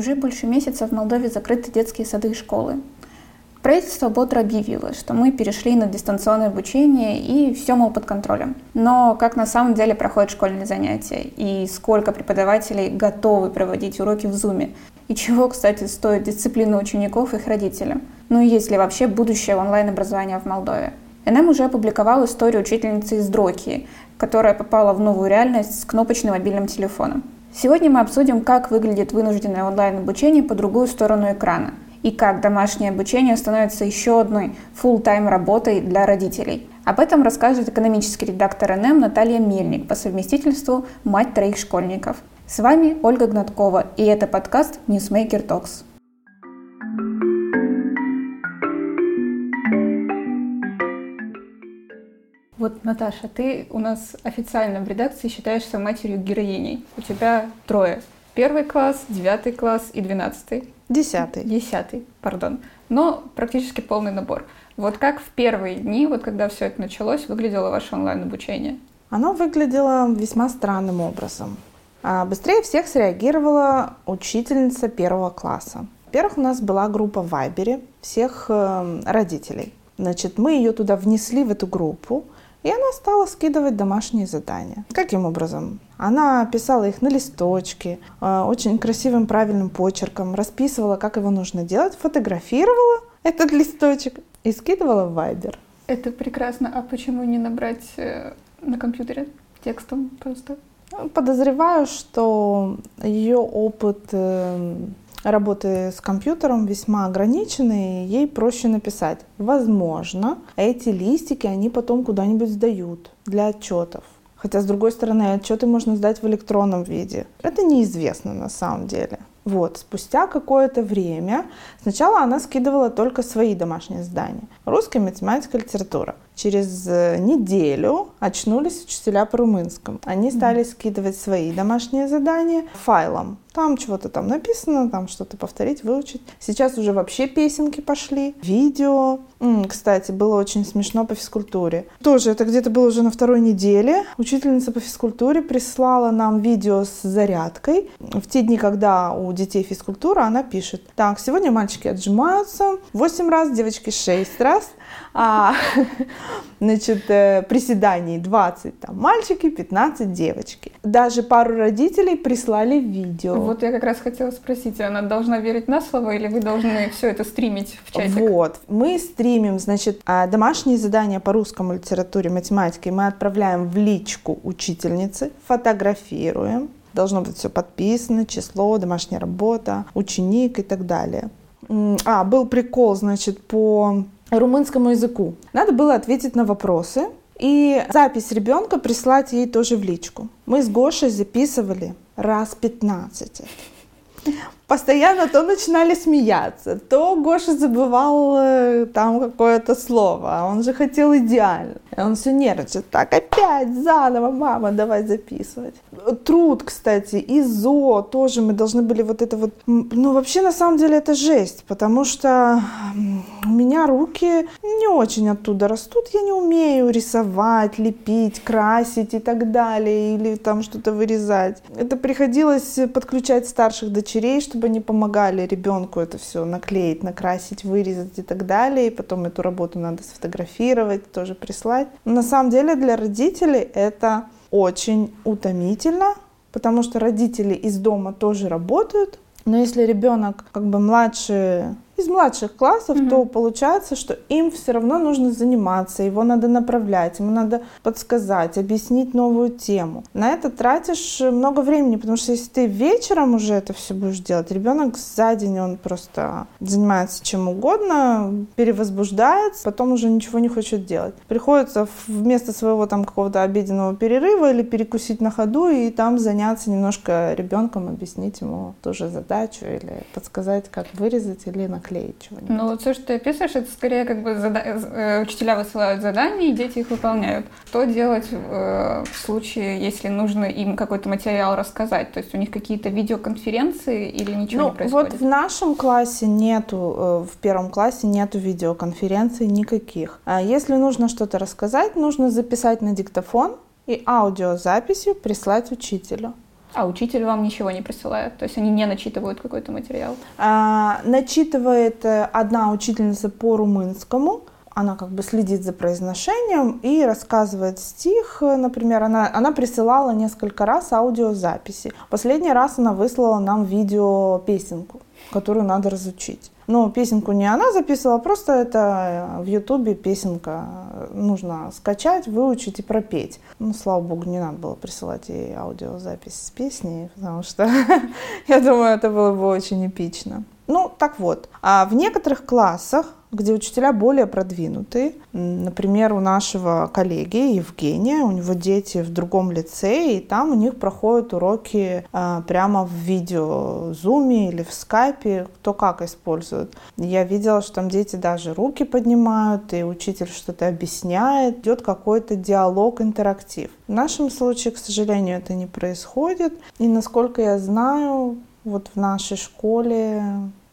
Уже больше месяца в Молдове закрыты детские сады и школы. Правительство бодро объявило, что мы перешли на дистанционное обучение и все, мол, под контролем. Но как на самом деле проходят школьные занятия и сколько преподавателей готовы проводить уроки в Зуме? И чего, кстати, стоит дисциплина учеников и их родителям? Ну и есть ли вообще будущее онлайн-образования в Молдове? НМ уже опубликовал историю учительницы из Дрокии, которая попала в новую реальность с кнопочным мобильным телефоном. Сегодня мы обсудим, как выглядит вынужденное онлайн-обучение по другую сторону экрана – и как домашнее обучение становится еще одной full-time работой для родителей. Об этом расскажет экономический редактор НМ Наталья Мельник, по совместительству мать троих школьников. С вами Ольга Гнаткова, и это подкаст Newsmaker Talks. Вот, Наташа, ты у нас официально в редакции считаешься матерью героиней. У тебя трое. Первый класс, девятый класс и двенадцатый. Десятый. Десятый, пардон. Но практически полный набор. Вот как в первые дни, вот когда все это началось, выглядело ваше онлайн-обучение? Оно выглядело весьма странным образом. А быстрее всех среагировала учительница первого класса. Во-первых, у нас была группа в Вайбере всех э, родителей. Значит, мы ее туда внесли, в эту группу, и она стала скидывать домашние задания. Каким образом? Она писала их на листочке, э, очень красивым правильным почерком, расписывала, как его нужно делать, фотографировала этот листочек и скидывала в Viber. Это прекрасно. А почему не набрать э, на компьютере текстом просто? Подозреваю, что ее опыт э, работы с компьютером весьма ограничены, и ей проще написать. Возможно, эти листики они потом куда-нибудь сдают для отчетов. Хотя, с другой стороны, отчеты можно сдать в электронном виде. Это неизвестно на самом деле. Вот, спустя какое-то время, сначала она скидывала только свои домашние задания. Русская математика, литература. Через э, неделю очнулись учителя по румынскому. Они стали скидывать свои домашние задания файлом. Там чего-то там написано, там что-то повторить, выучить. Сейчас уже вообще песенки пошли, видео. М, кстати, было очень смешно по физкультуре. Тоже это где-то было уже на второй неделе. Учительница по физкультуре прислала нам видео с зарядкой. В те дни, когда у детей физкультура, она пишет. Так, сегодня мальчики отжимаются 8 раз, девочки 6 раз а, значит, э, приседаний 20 там, мальчики, 15 девочки. Даже пару родителей прислали видео. Вот я как раз хотела спросить, она должна верить на слово или вы должны все это стримить в чатик? Вот, мы стримим, значит, а, домашние задания по русскому литературе, математике мы отправляем в личку учительницы, фотографируем, должно быть все подписано, число, домашняя работа, ученик и так далее. А, был прикол, значит, по румынскому языку. Надо было ответить на вопросы и запись ребенка прислать ей тоже в личку. Мы с Гошей записывали раз 15 постоянно то начинали смеяться, то Гоша забывал э, там какое-то слово, а он же хотел идеально. И он все нервничает. Так, опять заново, мама, давай записывать. Труд, кстати, ИЗО тоже мы должны были вот это вот... Ну, вообще, на самом деле, это жесть, потому что у меня руки не очень оттуда растут. Я не умею рисовать, лепить, красить и так далее, или там что-то вырезать. Это приходилось подключать старших дочерей, чтобы чтобы они помогали ребенку это все наклеить, накрасить, вырезать и так далее. И потом эту работу надо сфотографировать, тоже прислать. Но на самом деле для родителей это очень утомительно, потому что родители из дома тоже работают. Но если ребенок как бы младше из младших классов, mm-hmm. то получается, что им все равно нужно заниматься, его надо направлять, ему надо подсказать, объяснить новую тему. На это тратишь много времени, потому что если ты вечером уже это все будешь делать, ребенок за день он просто занимается чем угодно, перевозбуждается, потом уже ничего не хочет делать. Приходится вместо своего там какого-то обеденного перерыва или перекусить на ходу и там заняться немножко ребенком, объяснить ему тоже задачу или подсказать, как вырезать или наклеить наклеить чего-нибудь. Ну, вот все, что ты описываешь, это скорее как бы зада... Э, учителя высылают задания, и дети их выполняют. Что делать э, в случае, если нужно им какой-то материал рассказать? То есть у них какие-то видеоконференции или ничего ну, не происходит? Вот в нашем классе нету, э, в первом классе нету видеоконференций никаких. А если нужно что-то рассказать, нужно записать на диктофон и аудиозаписью прислать учителю. А учитель вам ничего не присылает? То есть они не начитывают какой-то материал? А, начитывает э, одна учительница по румынскому, она как бы следит за произношением и рассказывает стих. Например, она, она присылала несколько раз аудиозаписи. Последний раз она выслала нам видео песенку, которую надо разучить. Но песенку не она записывала, просто это в Ютубе песенка нужно скачать, выучить и пропеть. Ну, слава богу, не надо было присылать ей аудиозапись с песней, потому что я думаю, это было бы очень эпично. Ну, так вот, а в некоторых классах где учителя более продвинутые. Например, у нашего коллеги Евгения, у него дети в другом лицее, и там у них проходят уроки а, прямо в видео, зуме или в скайпе, кто как использует. Я видела, что там дети даже руки поднимают, и учитель что-то объясняет, идет какой-то диалог, интерактив. В нашем случае, к сожалению, это не происходит, и насколько я знаю, вот в нашей школе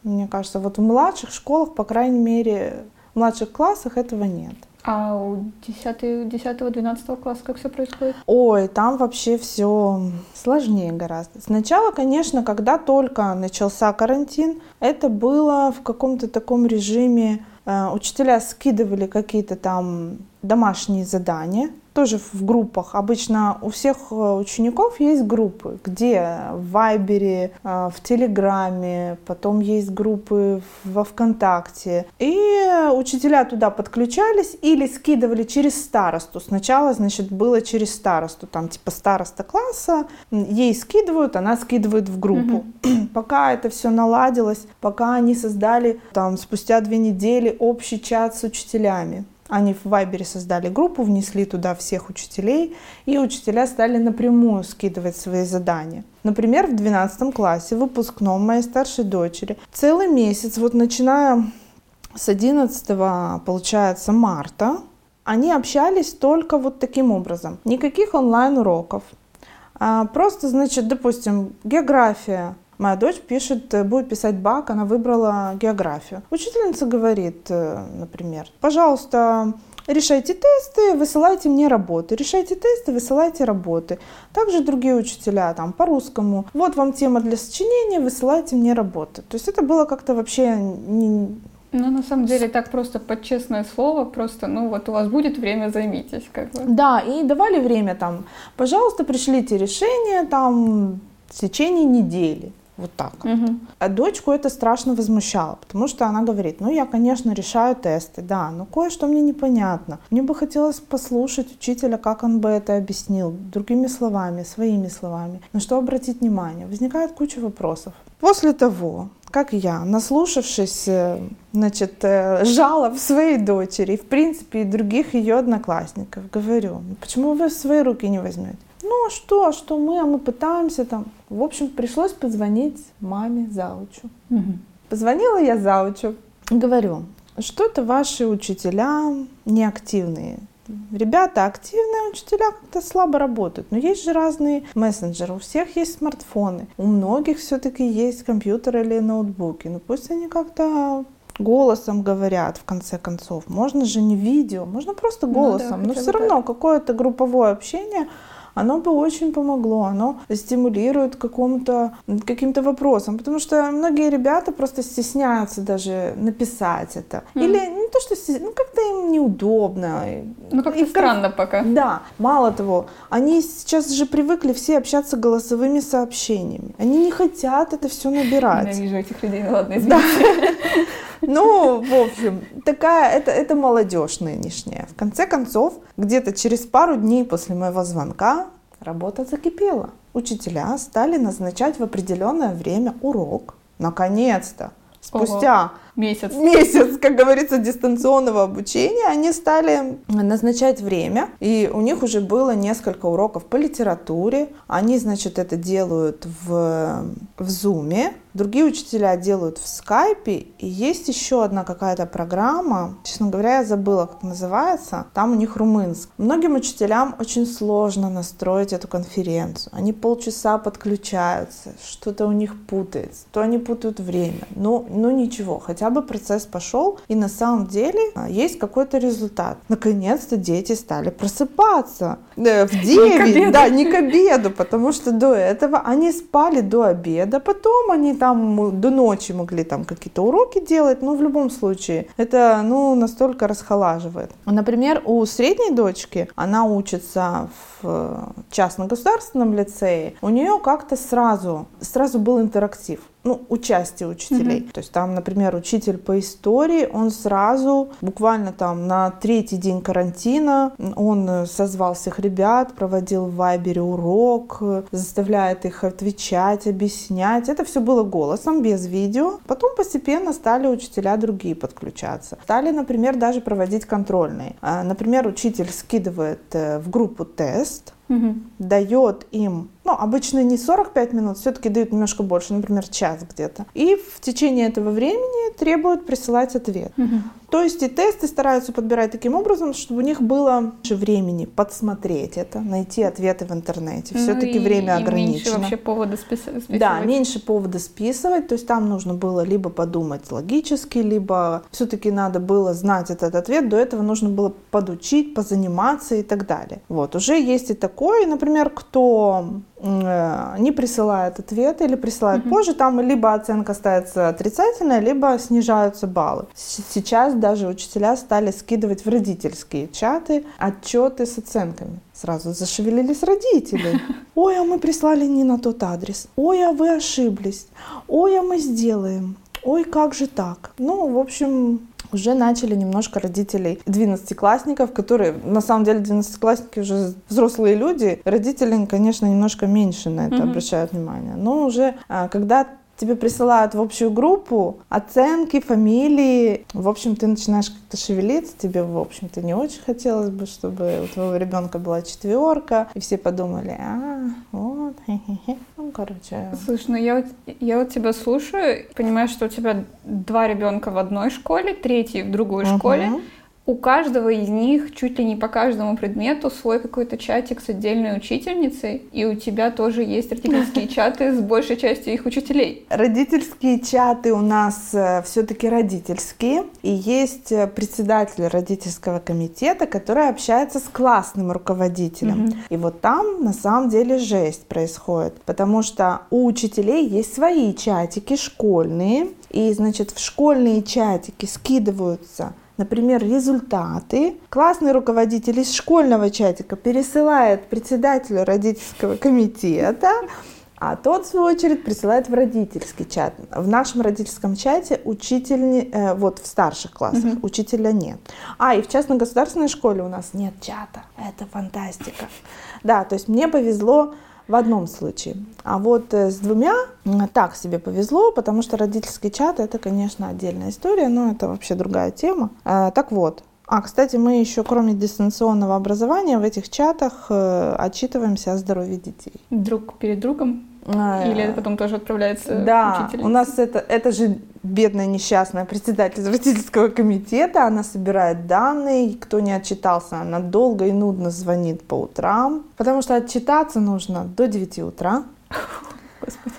мне кажется, вот в младших школах, по крайней мере, в младших классах этого нет. А у 10-12 класса как все происходит? Ой, там вообще все сложнее гораздо. Сначала, конечно, когда только начался карантин, это было в каком-то таком режиме, э, учителя скидывали какие-то там домашние задания, тоже в группах. Обычно у всех э, учеников есть группы, где в Вайбере, э, в Телеграме, потом есть группы во Вконтакте. И учителя туда подключались или скидывали через старосту. Сначала, значит, было через старосту, там типа староста класса, ей скидывают, она скидывает в группу. Угу. Пока это все наладилось, пока они создали там спустя две недели общий чат с учителями. Они в Вайбере создали группу, внесли туда всех учителей, и учителя стали напрямую скидывать свои задания. Например, в 12 классе, выпускном моей старшей дочери, целый месяц, вот начиная с 11, получается, марта, они общались только вот таким образом. Никаких онлайн-уроков. А просто, значит, допустим, география, Моя дочь пишет, э, будет писать бак, она выбрала географию. Учительница говорит, э, например, пожалуйста, решайте тесты, высылайте мне работы. Решайте тесты, высылайте работы. Также другие учителя там по русскому. Вот вам тема для сочинения, высылайте мне работы. То есть это было как-то вообще не, ну, на самом деле, так просто под честное слово, просто, ну, вот у вас будет время, займитесь, как бы. Да, и давали время там, пожалуйста, пришлите решение там в течение недели. Вот так. Угу. А дочку это страшно возмущало, потому что она говорит, ну я, конечно, решаю тесты, да, но кое-что мне непонятно. Мне бы хотелось послушать учителя, как он бы это объяснил, другими словами, своими словами. На что обратить внимание? Возникает куча вопросов. После того, как я, наслушавшись, э, значит, э, жалоб своей дочери, в принципе, и других ее одноклассников, говорю, почему вы в свои руки не возьмете? Ну что, а что мы, а мы пытаемся там. В общем, пришлось позвонить маме Заучу. Угу. Позвонила я Заучу, говорю, что-то ваши учителя неактивные. Ребята активные, учителя как-то слабо работают. Но есть же разные мессенджеры, у всех есть смартфоны, у многих все-таки есть компьютеры или ноутбуки. Ну пусть они как-то голосом говорят, в конце концов. Можно же не видео, можно просто голосом. Ну, да, Но все равно какое-то групповое общение оно бы очень помогло, оно стимулирует какому-то, каким-то вопросам, потому что многие ребята просто стесняются даже написать это. Mm. Или не то, что ну как-то им неудобно. Ну как-то странно пока. Да, мало того, они сейчас же привыкли все общаться голосовыми сообщениями. Они не хотят это все набирать. Ненавижу этих людей, ну ладно, извините. Ну, в общем, такая, это, это молодежь нынешняя. В конце концов, где-то через пару дней после моего звонка работа закипела. Учителя стали назначать в определенное время урок. Наконец-то, спустя Ого месяц. Месяц, как говорится, дистанционного обучения. Они стали назначать время, и у них уже было несколько уроков по литературе. Они, значит, это делают в, в Zoom. Другие учителя делают в скайпе. И есть еще одна какая-то программа, честно говоря, я забыла, как называется. Там у них румынск. Многим учителям очень сложно настроить эту конференцию. Они полчаса подключаются, что-то у них путается, то они путают время. Ну, ну ничего, хотя хотя бы процесс пошел, и на самом деле а, есть какой-то результат. Наконец-то дети стали просыпаться э, в 9, да, не к обеду, потому что до этого они спали до обеда, потом они там до ночи могли там какие-то уроки делать, но в любом случае это, ну, настолько расхолаживает. Например, у средней дочки, она учится в частно-государственном лицее, у нее как-то сразу, сразу был интерактив ну, участие учителей. Mm-hmm. То есть там, например, учитель по истории, он сразу, буквально там на третий день карантина, он созвал всех ребят, проводил в Вайбере урок, заставляет их отвечать, объяснять. Это все было голосом, без видео. Потом постепенно стали учителя другие подключаться. Стали, например, даже проводить контрольные. А, например, учитель скидывает э, в группу тест, угу. дает им ну, обычно не 45 минут, все-таки дают немножко больше, например, час где-то. И в течение этого времени требуют присылать ответ. Угу. То есть и тесты стараются подбирать таким образом, чтобы у них было больше времени подсмотреть это, найти ответы в интернете. Ну все-таки время и ограничено. меньше вообще повода списывать. Да, меньше повода списывать. То есть там нужно было либо подумать логически, либо все-таки надо было знать этот ответ. До этого нужно было подучить, позаниматься и так далее. Вот, уже есть и такое, например, кто не присылает ответ или присылает mm-hmm. позже, там либо оценка ставится отрицательная, либо снижаются баллы. Сейчас даже учителя стали скидывать в родительские чаты отчеты с оценками. Сразу зашевелились родители. Ой, а мы прислали не на тот адрес. Ой, а вы ошиблись. Ой, а мы сделаем. Ой, как же так? Ну, в общем, уже начали немножко родителей 12-классников, которые, на самом деле, 12-классники уже взрослые люди, родители, конечно, немножко меньше на это mm-hmm. обращают внимание. Но уже, а, когда тебе присылают в общую группу оценки, фамилии. В общем, ты начинаешь как-то шевелиться, тебе, в общем-то, не очень хотелось бы, чтобы у твоего ребенка была четверка, и все подумали, а, вот, хе-хе-хе. Ну, короче. Слушай, ну я, я вот тебя слушаю, понимаю, что у тебя два ребенка в одной школе, третий в другой uh-huh. школе, у каждого из них чуть ли не по каждому предмету свой какой-то чатик с отдельной учительницей, и у тебя тоже есть родительские чаты с большей частью их учителей. Родительские чаты у нас э, все-таки родительские, и есть э, председатель родительского комитета, который общается с классным руководителем. Mm-hmm. И вот там на самом деле жесть происходит, потому что у учителей есть свои чатики школьные, и, значит, в школьные чатики скидываются например, результаты, классный руководитель из школьного чатика пересылает председателю родительского комитета, а тот, в свою очередь, присылает в родительский чат. В нашем родительском чате учитель, э, вот в старших классах, угу. учителя нет. А, и в частно-государственной школе у нас нет чата. Это фантастика. Да, то есть мне повезло в одном случае. А вот э, с двумя так себе повезло, потому что родительский чат это, конечно, отдельная история, но это вообще другая тема. Э, так вот, а, кстати, мы еще, кроме дистанционного образования, в этих чатах э, отчитываемся о здоровье детей. Друг перед другом? Или это потом тоже отправляется Да, у нас это, это же бедная несчастная председатель родительского комитета, она собирает данные, кто не отчитался, она долго и нудно звонит по утрам, потому что отчитаться нужно до 9 утра. Господи.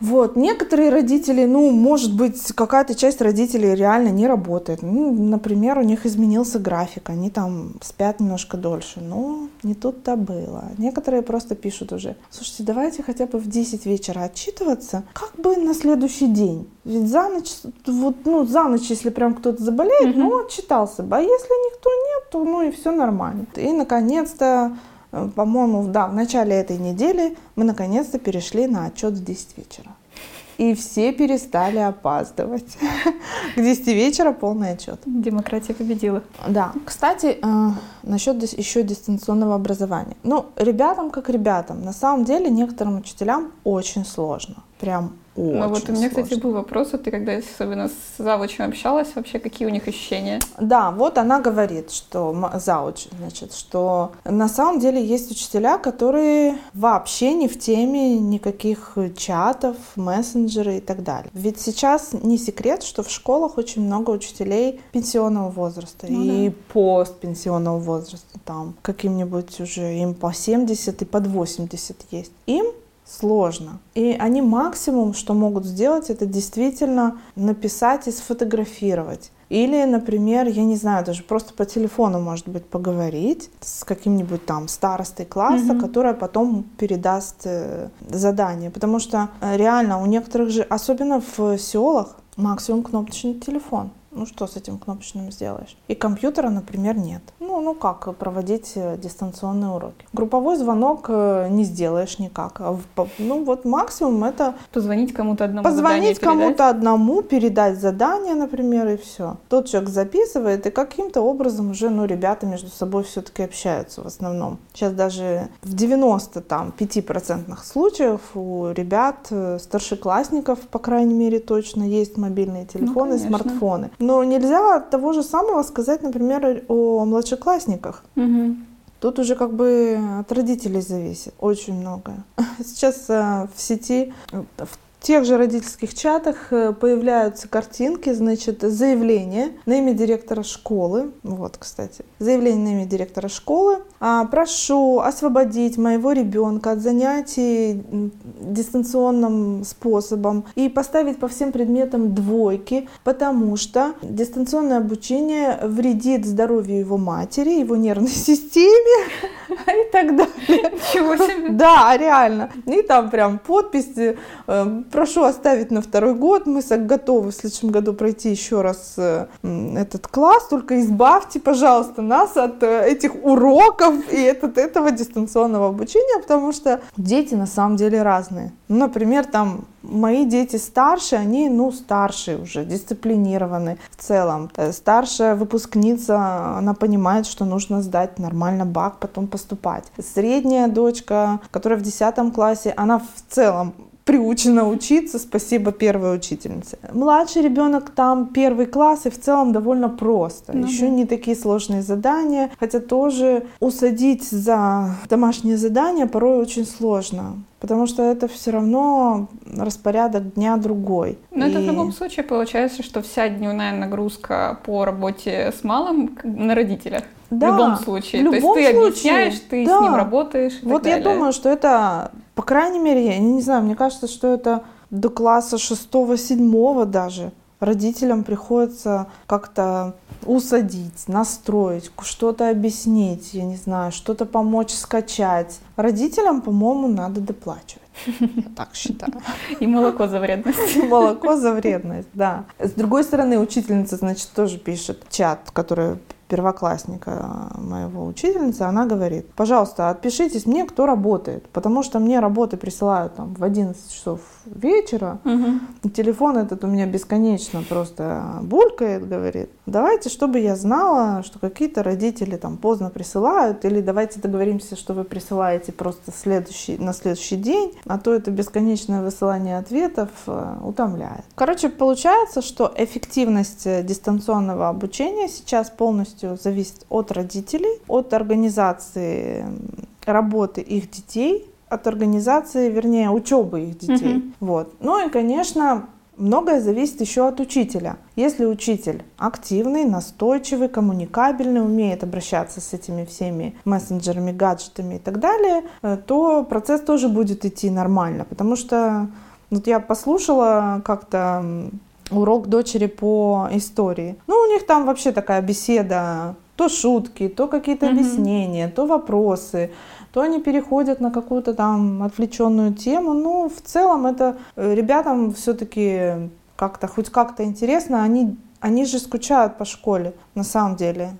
Вот. Некоторые родители, ну, может быть, какая-то часть родителей реально не работает. Ну, например, у них изменился график, они там спят немножко дольше. Но не тут-то было. Некоторые просто пишут уже, слушайте, давайте хотя бы в 10 вечера отчитываться, как бы на следующий день. Ведь за ночь, вот, ну, за ночь, если прям кто-то заболеет, mm-hmm. ну, отчитался бы. А если никто нет, то, ну, и все нормально. И, наконец-то, по-моему, да, в начале этой недели мы наконец-то перешли на отчет в 10 вечера. И все перестали опаздывать. К 10 вечера полный отчет. Демократия победила. Да. Кстати, э, насчет еще дистанционного образования. Ну, ребятам как ребятам. На самом деле некоторым учителям очень сложно. Прям очень Ну вот у меня, сложно. кстати, был вопрос, вот ты когда особенно с завучем общалась, вообще какие у них ощущения? Да, вот она говорит, что зауч, значит, что на самом деле есть учителя, которые вообще не в теме никаких чатов, мессенджеры и так далее. Ведь сейчас не секрет, что в школах очень много учителей пенсионного возраста ну, и да. постпенсионного возраста, там каким-нибудь уже им по 70 и под 80 есть. Им сложно. И они максимум, что могут сделать, это действительно написать и сфотографировать. Или, например, я не знаю, даже просто по телефону, может быть, поговорить с каким-нибудь там старостой класса, mm-hmm. которая потом передаст э, задание. Потому что э, реально у некоторых же, особенно в селах, максимум кнопочный телефон. Ну что с этим кнопочным сделаешь? И компьютера, например, нет. Ну, ну как проводить э, дистанционные уроки? Групповой звонок э, не сделаешь никак. А ну вот максимум это... Позвонить кому-то одному. Позвонить кому-то одному, передать задание, например, и все. Тот человек записывает, и каким-то образом уже, ну, ребята между собой все-таки общаются в основном. Сейчас даже в 90 там 5% случаев у ребят, э, старшеклассников, по крайней мере, точно есть мобильные телефоны, ну, смартфоны. Но нельзя того же самого сказать, например, о младшеклассниках. Угу. Тут уже как бы от родителей зависит очень многое. Сейчас э, в сети, в в тех же родительских чатах э, появляются картинки, значит, заявление на имя директора школы. Вот, кстати, заявление на имя директора школы. А, прошу освободить моего ребенка от занятий дистанционным способом и поставить по всем предметам двойки, потому что дистанционное обучение вредит здоровью его матери, его нервной системе и так далее. Чего себе? Да, реально. И там прям подписи э, прошу оставить на второй год, мы готовы в следующем году пройти еще раз э, этот класс, только избавьте, пожалуйста, нас от э, этих уроков и от этого дистанционного обучения, потому что дети на самом деле разные. Например, там мои дети старше, они, ну, старшие уже, дисциплинированы в целом. Э, старшая выпускница, она понимает, что нужно сдать нормально бак, потом поступать. Средняя дочка, которая в 10 классе, она в целом приучена учиться, спасибо первой учительнице. Младший ребенок там первый класс и в целом довольно просто. Ну, Еще да. не такие сложные задания, хотя тоже усадить за домашнее задание порой очень сложно. Потому что это все равно распорядок дня другой. Но и... это в любом случае получается, что вся дневная нагрузка по работе с малым на родителях. Да, в любом случае. В любом То есть ты случае, объясняешь, ты да. с ним работаешь. вот я думаю, что это, по крайней мере, я не знаю, мне кажется, что это до класса шестого-седьмого даже родителям приходится как-то усадить, настроить, что-то объяснить, я не знаю, что-то помочь скачать. Родителям, по-моему, надо доплачивать. Я так считаю. И молоко за вредность. И молоко за вредность, да. С другой стороны, учительница, значит, тоже пишет чат, который первоклассника моего учительницы, она говорит, пожалуйста, отпишитесь мне, кто работает, потому что мне работы присылают там в 11 часов вечера, угу. телефон этот у меня бесконечно просто булькает, говорит, давайте, чтобы я знала, что какие-то родители там поздно присылают, или давайте договоримся, что вы присылаете просто следующий, на следующий день, а то это бесконечное высылание ответов э, утомляет. Короче, получается, что эффективность э, дистанционного обучения сейчас полностью зависит от родителей, от организации работы их детей, от организации, вернее, учебы их детей. Mm-hmm. Вот. Ну и, конечно, многое зависит еще от учителя. Если учитель активный, настойчивый, коммуникабельный, умеет обращаться с этими всеми мессенджерами, гаджетами и так далее, э, то процесс тоже будет идти нормально. Потому что вот я послушала как-то урок дочери по истории. Ну, у них там вообще такая беседа, то шутки, то какие-то mm-hmm. объяснения, то вопросы то они переходят на какую-то там отвлеченную тему. Ну, в целом это э, ребятам все-таки как-то, хоть как-то интересно, они, они же скучают по школе, на самом деле.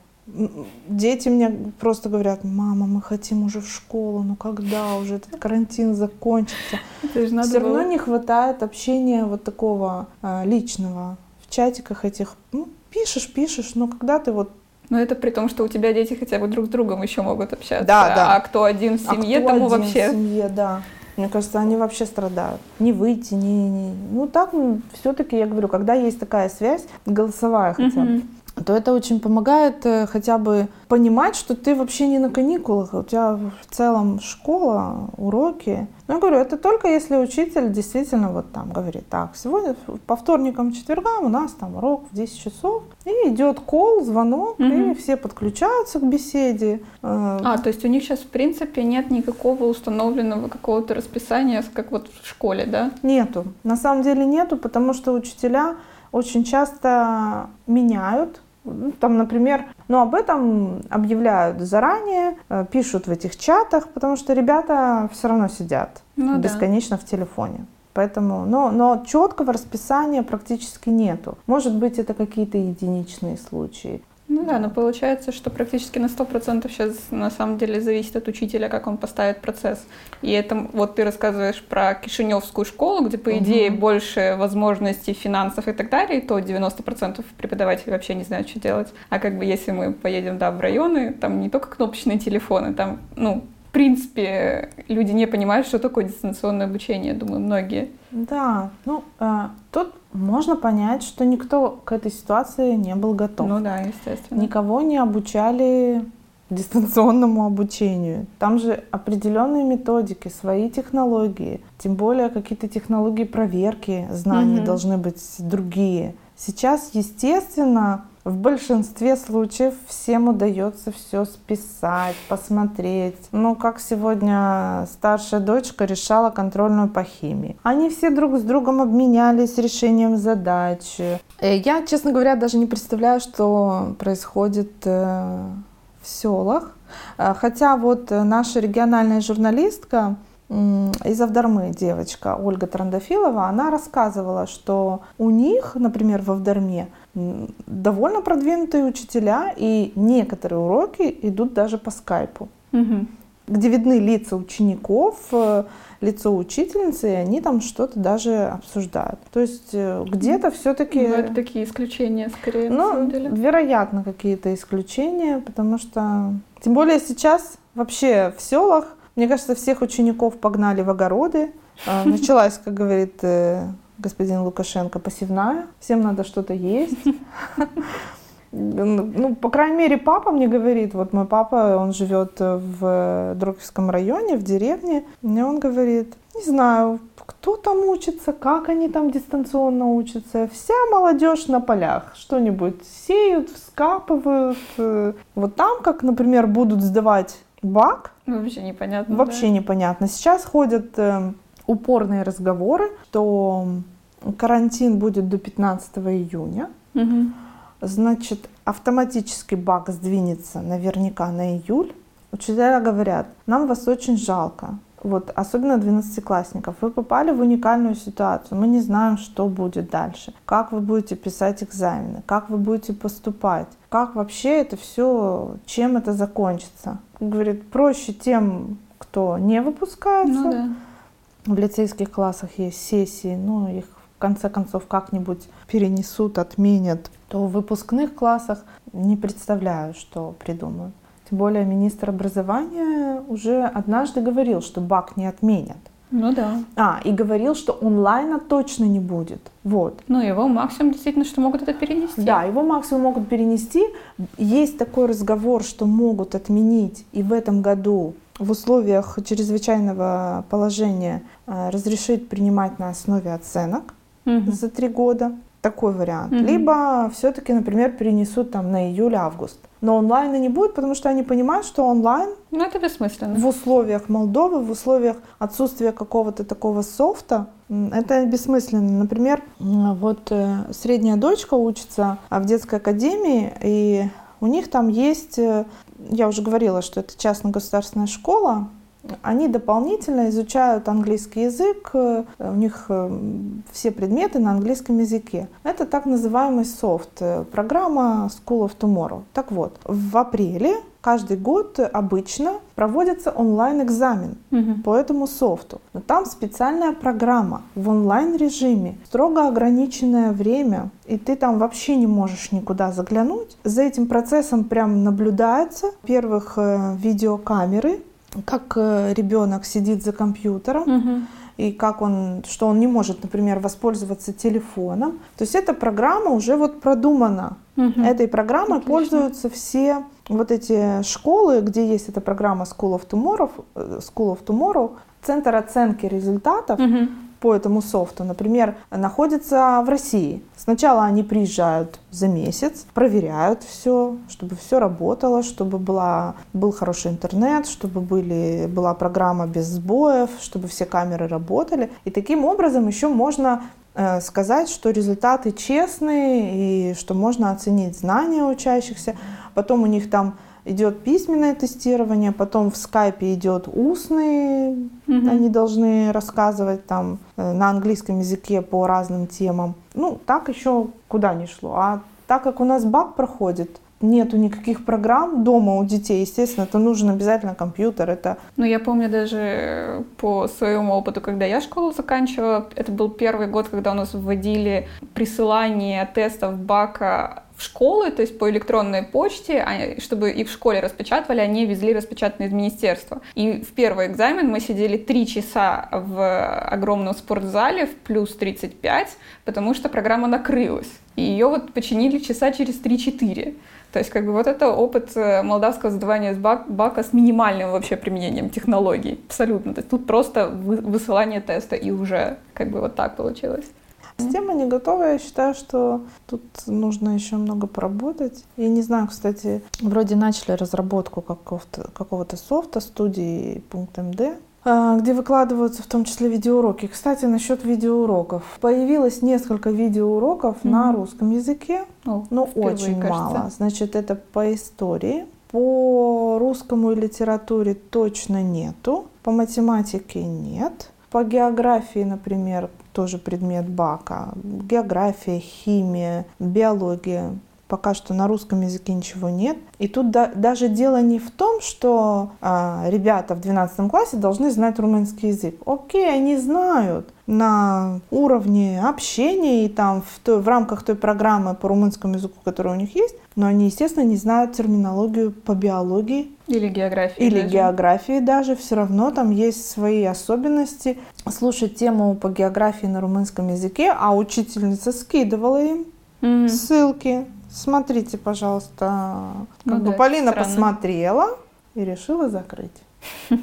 Дети мне просто говорят, мама, мы хотим уже в школу, ну когда уже этот карантин закончится? Все равно не хватает общения вот такого а, личного в чатиках этих. Ну, пишешь, пишешь, но когда ты вот но это при том, что у тебя дети хотя бы друг с другом еще могут общаться. Да, да. А кто один в а семье, а кто тому один вообще. В семье, да. Мне кажется, они вообще страдают. Не выйти, не, не. Ну так, все-таки я говорю, когда есть такая связь голосовая хотя бы. То это очень помогает э, хотя бы понимать, что ты вообще не на каникулах, у тебя в целом школа, уроки. Ну, я говорю, это только если учитель действительно вот там говорит, так, сегодня по вторникам, четвергам у нас там урок в 10 часов, и идет кол, звонок, угу. и все подключаются к беседе. Э. А, то есть у них сейчас, в принципе, нет никакого установленного какого-то расписания, как вот в школе, да? Нету. На самом деле нету, потому что учителя очень часто меняют ну, там, например, но об этом объявляют заранее, э, пишут в этих чатах, потому что ребята все равно сидят ну, бесконечно да. в телефоне. Поэтому, но, но четкого расписания практически нету. Может быть, это какие-то единичные случаи. Ну да, но получается, что практически на 100% сейчас на самом деле зависит от учителя, как он поставит процесс. И это вот ты рассказываешь про Кишиневскую школу, где, по идее, угу. больше возможностей финансов и так далее, то 90% преподавателей вообще не знают, что делать. А как бы если мы поедем, да, в районы, там не только кнопочные телефоны, там, ну, принципе, люди не понимают, что такое дистанционное обучение, думаю, многие. Да, ну, э, тут можно понять, что никто к этой ситуации не был готов. Ну да, естественно. Никого не обучали дистанционному обучению. Там же определенные методики, свои технологии, тем более какие-то технологии проверки знаний mm-hmm. должны быть другие. Сейчас, естественно, в большинстве случаев всем удается все списать, посмотреть. Ну, как сегодня старшая дочка решала контрольную по химии. Они все друг с другом обменялись решением задач. Э, я, честно говоря, даже не представляю, что происходит э, в селах. Э, хотя вот наша региональная журналистка из Авдармы девочка Ольга Трандофилова, она рассказывала, что у них, например, в Авдарме довольно продвинутые учителя, и некоторые уроки идут даже по скайпу, угу. где видны лица учеников, э, лицо учительницы, и они там что-то даже обсуждают. То есть э, где-то все-таки... Ну, это такие исключения скорее, ну, на самом деле. Вероятно, какие-то исключения, потому что... Тем более сейчас вообще в селах мне кажется, всех учеников погнали в огороды. А, началась, как говорит э, господин Лукашенко, посевная. Всем надо что-то есть. Ну, по крайней мере, папа мне говорит, вот мой папа, он живет в Дрогевском районе, в деревне, и он говорит, не знаю, кто там учится, как они там дистанционно учатся. Вся молодежь на полях что-нибудь сеют, вскапывают. Вот там, как, например, будут сдавать бак. Вообще непонятно. Вообще да? непонятно. Сейчас ходят э, упорные разговоры, что карантин будет до 15 июня. Угу. Значит, автоматически бак сдвинется наверняка на июль. Учителя говорят, нам вас очень жалко. Вот, особенно 12-классников. Вы попали в уникальную ситуацию. Мы не знаем, что будет дальше. Как вы будете писать экзамены, как вы будете поступать, как вообще это все, чем это закончится. Говорит, проще тем, кто не выпускается. Ну, да. В лицейских классах есть сессии, но их в конце концов как-нибудь перенесут, отменят. То в выпускных классах не представляю, что придумают. Тем более министр образования уже однажды говорил, что БАК не отменят. Ну да. А, и говорил, что онлайна точно не будет. Вот. Ну, его максимум действительно, что могут это перенести. Да, его максимум могут перенести. Есть такой разговор, что могут отменить и в этом году в условиях чрезвычайного положения э, разрешить принимать на основе оценок угу. за три года. Такой вариант. Угу. Либо все-таки, например, перенесут там на июль-август. Но онлайна не будет, потому что они понимают, что онлайн ну, это бессмысленно. в условиях Молдовы, в условиях отсутствия какого-то такого софта, это бессмысленно. Например, вот э, средняя дочка учится в детской академии, и у них там есть, э, я уже говорила, что это частно-государственная школа, они дополнительно изучают английский язык, э, у них э, все предметы на английском языке. Это так называемый софт, э, программа School of Tomorrow. Так вот, в апреле каждый год обычно проводится онлайн-экзамен угу. по этому софту. Но там специальная программа в онлайн-режиме, строго ограниченное время, и ты там вообще не можешь никуда заглянуть. За этим процессом прям наблюдается. Во-первых, видеокамеры, как э, ребенок сидит за компьютером, угу. И как он, что он не может, например, воспользоваться телефоном. То есть эта программа уже вот продумана. Угу. Этой программой Отлично. пользуются все вот эти школы, где есть эта программа School of Tomorrow, э, School of Tomorrow, центр оценки результатов. Угу по этому софту, например, находится в России. Сначала они приезжают за месяц, проверяют все, чтобы все работало, чтобы была, был хороший интернет, чтобы были, была программа без сбоев, чтобы все камеры работали. И таким образом еще можно э, сказать, что результаты честные и что можно оценить знания учащихся. Потом у них там идет письменное тестирование, потом в скайпе идет устный, mm они должны рассказывать там э, на английском языке по разным темам. Ну, так еще куда ни шло. А так как у нас баг проходит, нету никаких программ дома у детей, естественно, это нужен обязательно компьютер. Это... Ну, я помню даже по своему опыту, когда я школу заканчивала, это был первый год, когда у нас вводили присылание тестов бака в школы, то есть по электронной почте, а, чтобы их в школе распечатывали, они везли распечатанные из министерства. И в первый экзамен мы сидели три часа в огромном спортзале в плюс 35, потому что программа накрылась. И ее вот починили часа через 3-4. То есть как бы вот это опыт э, молдавского задавания бака с минимальным вообще применением технологий. Абсолютно. То есть тут просто высылание теста и уже как бы вот так получилось. Система не готова, я считаю, что тут нужно еще много поработать. Я не знаю, кстати, вроде начали разработку какого-то, какого-то софта студии а, где выкладываются в том числе видеоуроки. Кстати, насчет видеоуроков. Появилось несколько видеоуроков mm-hmm. на русском языке, О, но очень кажется. мало. Значит, это по истории. По русскому и литературе точно нету, по математике нет. По географии, например, тоже предмет Бака. География, химия, биология. Пока что на русском языке ничего нет. И тут да, даже дело не в том, что а, ребята в 12 классе должны знать румынский язык. Окей, они знают на уровне общения и там в, той, в рамках той программы по румынскому языку, которая у них есть, но они, естественно, не знают терминологию по биологии. Или географии. Или даже. географии даже. Все равно там есть свои особенности. Слушать тему по географии на румынском языке, а учительница скидывала им mm-hmm. ссылки смотрите, пожалуйста. Как ну, бы да, Полина странно. посмотрела и решила закрыть.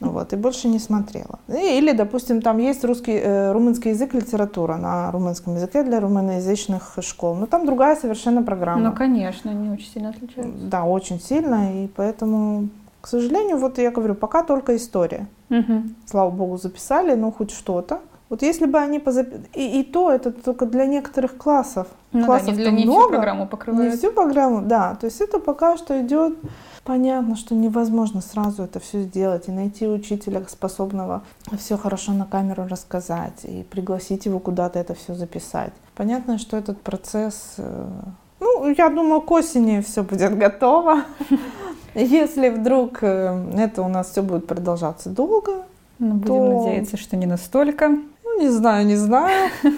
Вот, и больше не смотрела. Или, допустим, там есть русский, э, румынский язык, литература на румынском языке для румыноязычных школ. Но там другая совершенно программа. Ну, конечно, они очень сильно отличаются. Да, очень сильно, и поэтому, к сожалению, вот я говорю, пока только история. Угу. Слава богу, записали, ну, хоть что-то. Вот если бы они позап... и, и то это только для некоторых классов. Ну классов да, не, для, не много, всю программу покрывают. Не всю программу, да. То есть это пока что идет. Понятно, что невозможно сразу это все сделать и найти учителя, способного все хорошо на камеру рассказать и пригласить его куда-то это все записать. Понятно, что этот процесс, э, ну, я думаю, к осени все будет готово. Если вдруг э, это у нас все будет продолжаться долго, ну, будем то... надеяться, что не настолько. Не знаю, не знаю.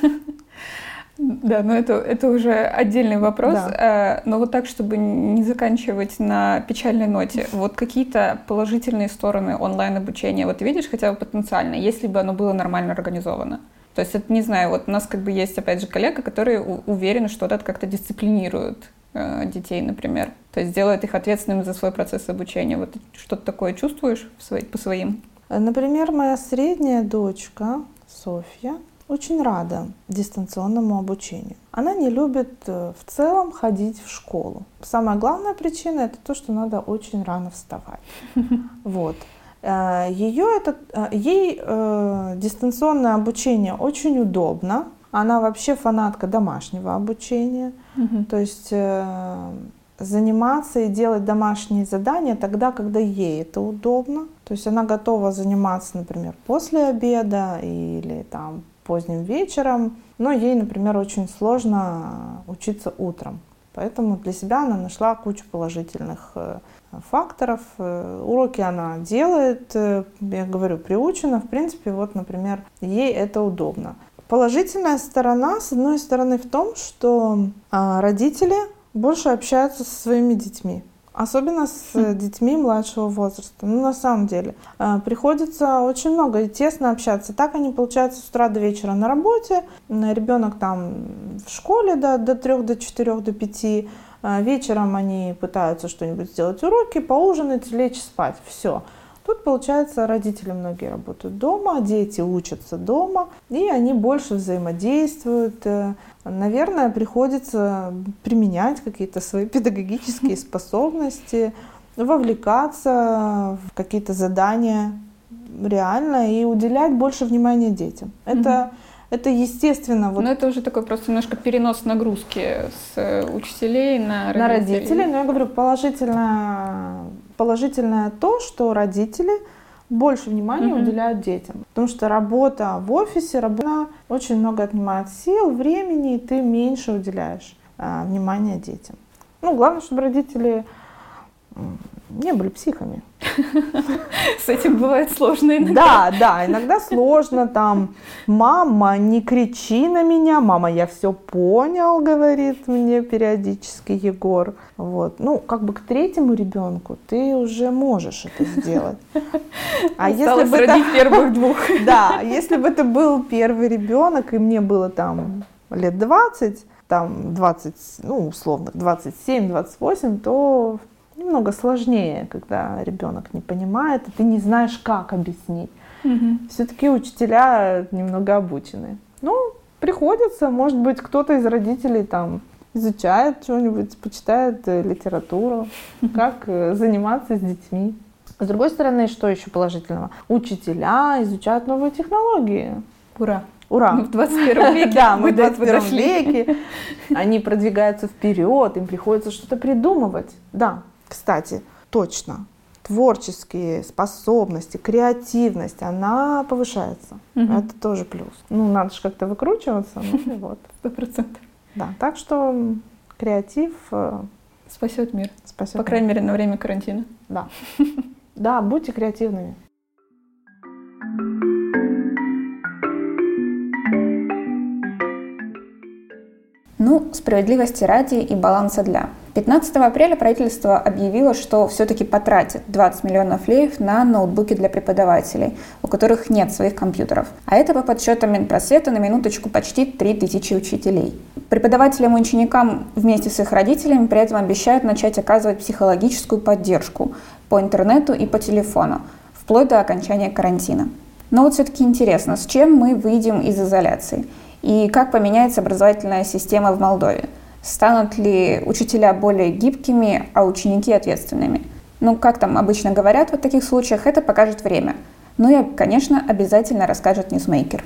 Да, но это, это уже отдельный вопрос. Да. Э, но вот так, чтобы не заканчивать на печальной ноте, вот какие-то положительные стороны онлайн-обучения, вот видишь хотя бы потенциально, если бы оно было нормально организовано? То есть это, не знаю, вот у нас как бы есть, опять же, коллега, которые уверены, что это как-то дисциплинирует э, детей, например. То есть делает их ответственными за свой процесс обучения. Вот что-то такое чувствуешь в свои, по своим? Например, моя средняя дочка, Софья, очень рада дистанционному обучению. Она не любит э, в целом ходить в школу. Самая главная причина это то, что надо очень рано вставать. Вот. Э, Ее это, э, ей э, дистанционное обучение очень удобно. Она вообще фанатка домашнего обучения. Угу. То есть э, заниматься и делать домашние задания тогда, когда ей это удобно. То есть она готова заниматься, например, после обеда или там поздним вечером, но ей, например, очень сложно учиться утром. Поэтому для себя она нашла кучу положительных э, факторов. Э, уроки она делает, э, я говорю, приучена. В принципе, вот, например, ей это удобно. Положительная сторона, с одной стороны, в том, что родители больше общаются со своими детьми. Особенно с mm. детьми младшего возраста. Ну, на самом деле. Э, приходится очень много и тесно общаться. Так они, получается, с утра до вечера на работе. Ребенок там в школе до, до 3, до 4, до 5. Вечером они пытаются что-нибудь сделать уроки, поужинать, лечь спать. Все. Тут, получается, родители многие работают дома, дети учатся дома, и они больше взаимодействуют. Э, наверное, приходится применять какие-то свои педагогические способности, вовлекаться в какие-то задания реально и уделять больше внимания детям. Это это естественно. Вот. Но это уже такой просто немножко перенос нагрузки с э, учителей на родителей. На родителей, но я говорю, положительное, положительное то, что родители больше внимания mm-hmm. уделяют детям. Потому что работа в офисе, работа очень много отнимает сил, времени, и ты меньше уделяешь а, внимания детям. Ну, главное, чтобы родители не были психами. С этим бывает сложно иногда. Да, да, иногда сложно там. Мама, не кричи на меня. Мама, я все понял, говорит мне периодически Егор. Вот. Ну, как бы к третьему ребенку ты уже можешь это сделать. А если бы это... первых двух. Да, если бы это был первый ребенок, и мне было там лет 20, там 20, ну, условно, 27-28, то немного сложнее, когда ребенок не понимает, и ты не знаешь, как объяснить. Угу. Все-таки учителя немного обучены. Ну, приходится, может быть, кто-то из родителей там изучает что-нибудь, почитает э, литературу, как э, заниматься с детьми. С другой стороны, что еще положительного? Учителя изучают новые технологии. Ура! Ура! Мы в 21 веке. Да, мы в 21 веке. Они продвигаются вперед, им приходится что-то придумывать. Да, кстати, точно, творческие способности, креативность, она повышается. Угу. Это тоже плюс. Ну, надо же как-то выкручиваться. Ну, вот. Сто процентов. Да, так что креатив... Э, спасет мир. Спасет По мир. крайней мере, на время карантина. Да. Да, будьте креативными. Ну, справедливости ради и баланса для. 15 апреля правительство объявило, что все-таки потратит 20 миллионов леев на ноутбуки для преподавателей, у которых нет своих компьютеров. А это по подсчетам Минпросвета на минуточку почти 3000 учителей. Преподавателям и ученикам вместе с их родителями при этом обещают начать оказывать психологическую поддержку по интернету и по телефону, вплоть до окончания карантина. Но вот все-таки интересно, с чем мы выйдем из изоляции – и как поменяется образовательная система в Молдове? Станут ли учителя более гибкими, а ученики ответственными? Ну, как там обычно говорят в таких случаях, это покажет время. Ну и, конечно, обязательно расскажет ньюсмейкер.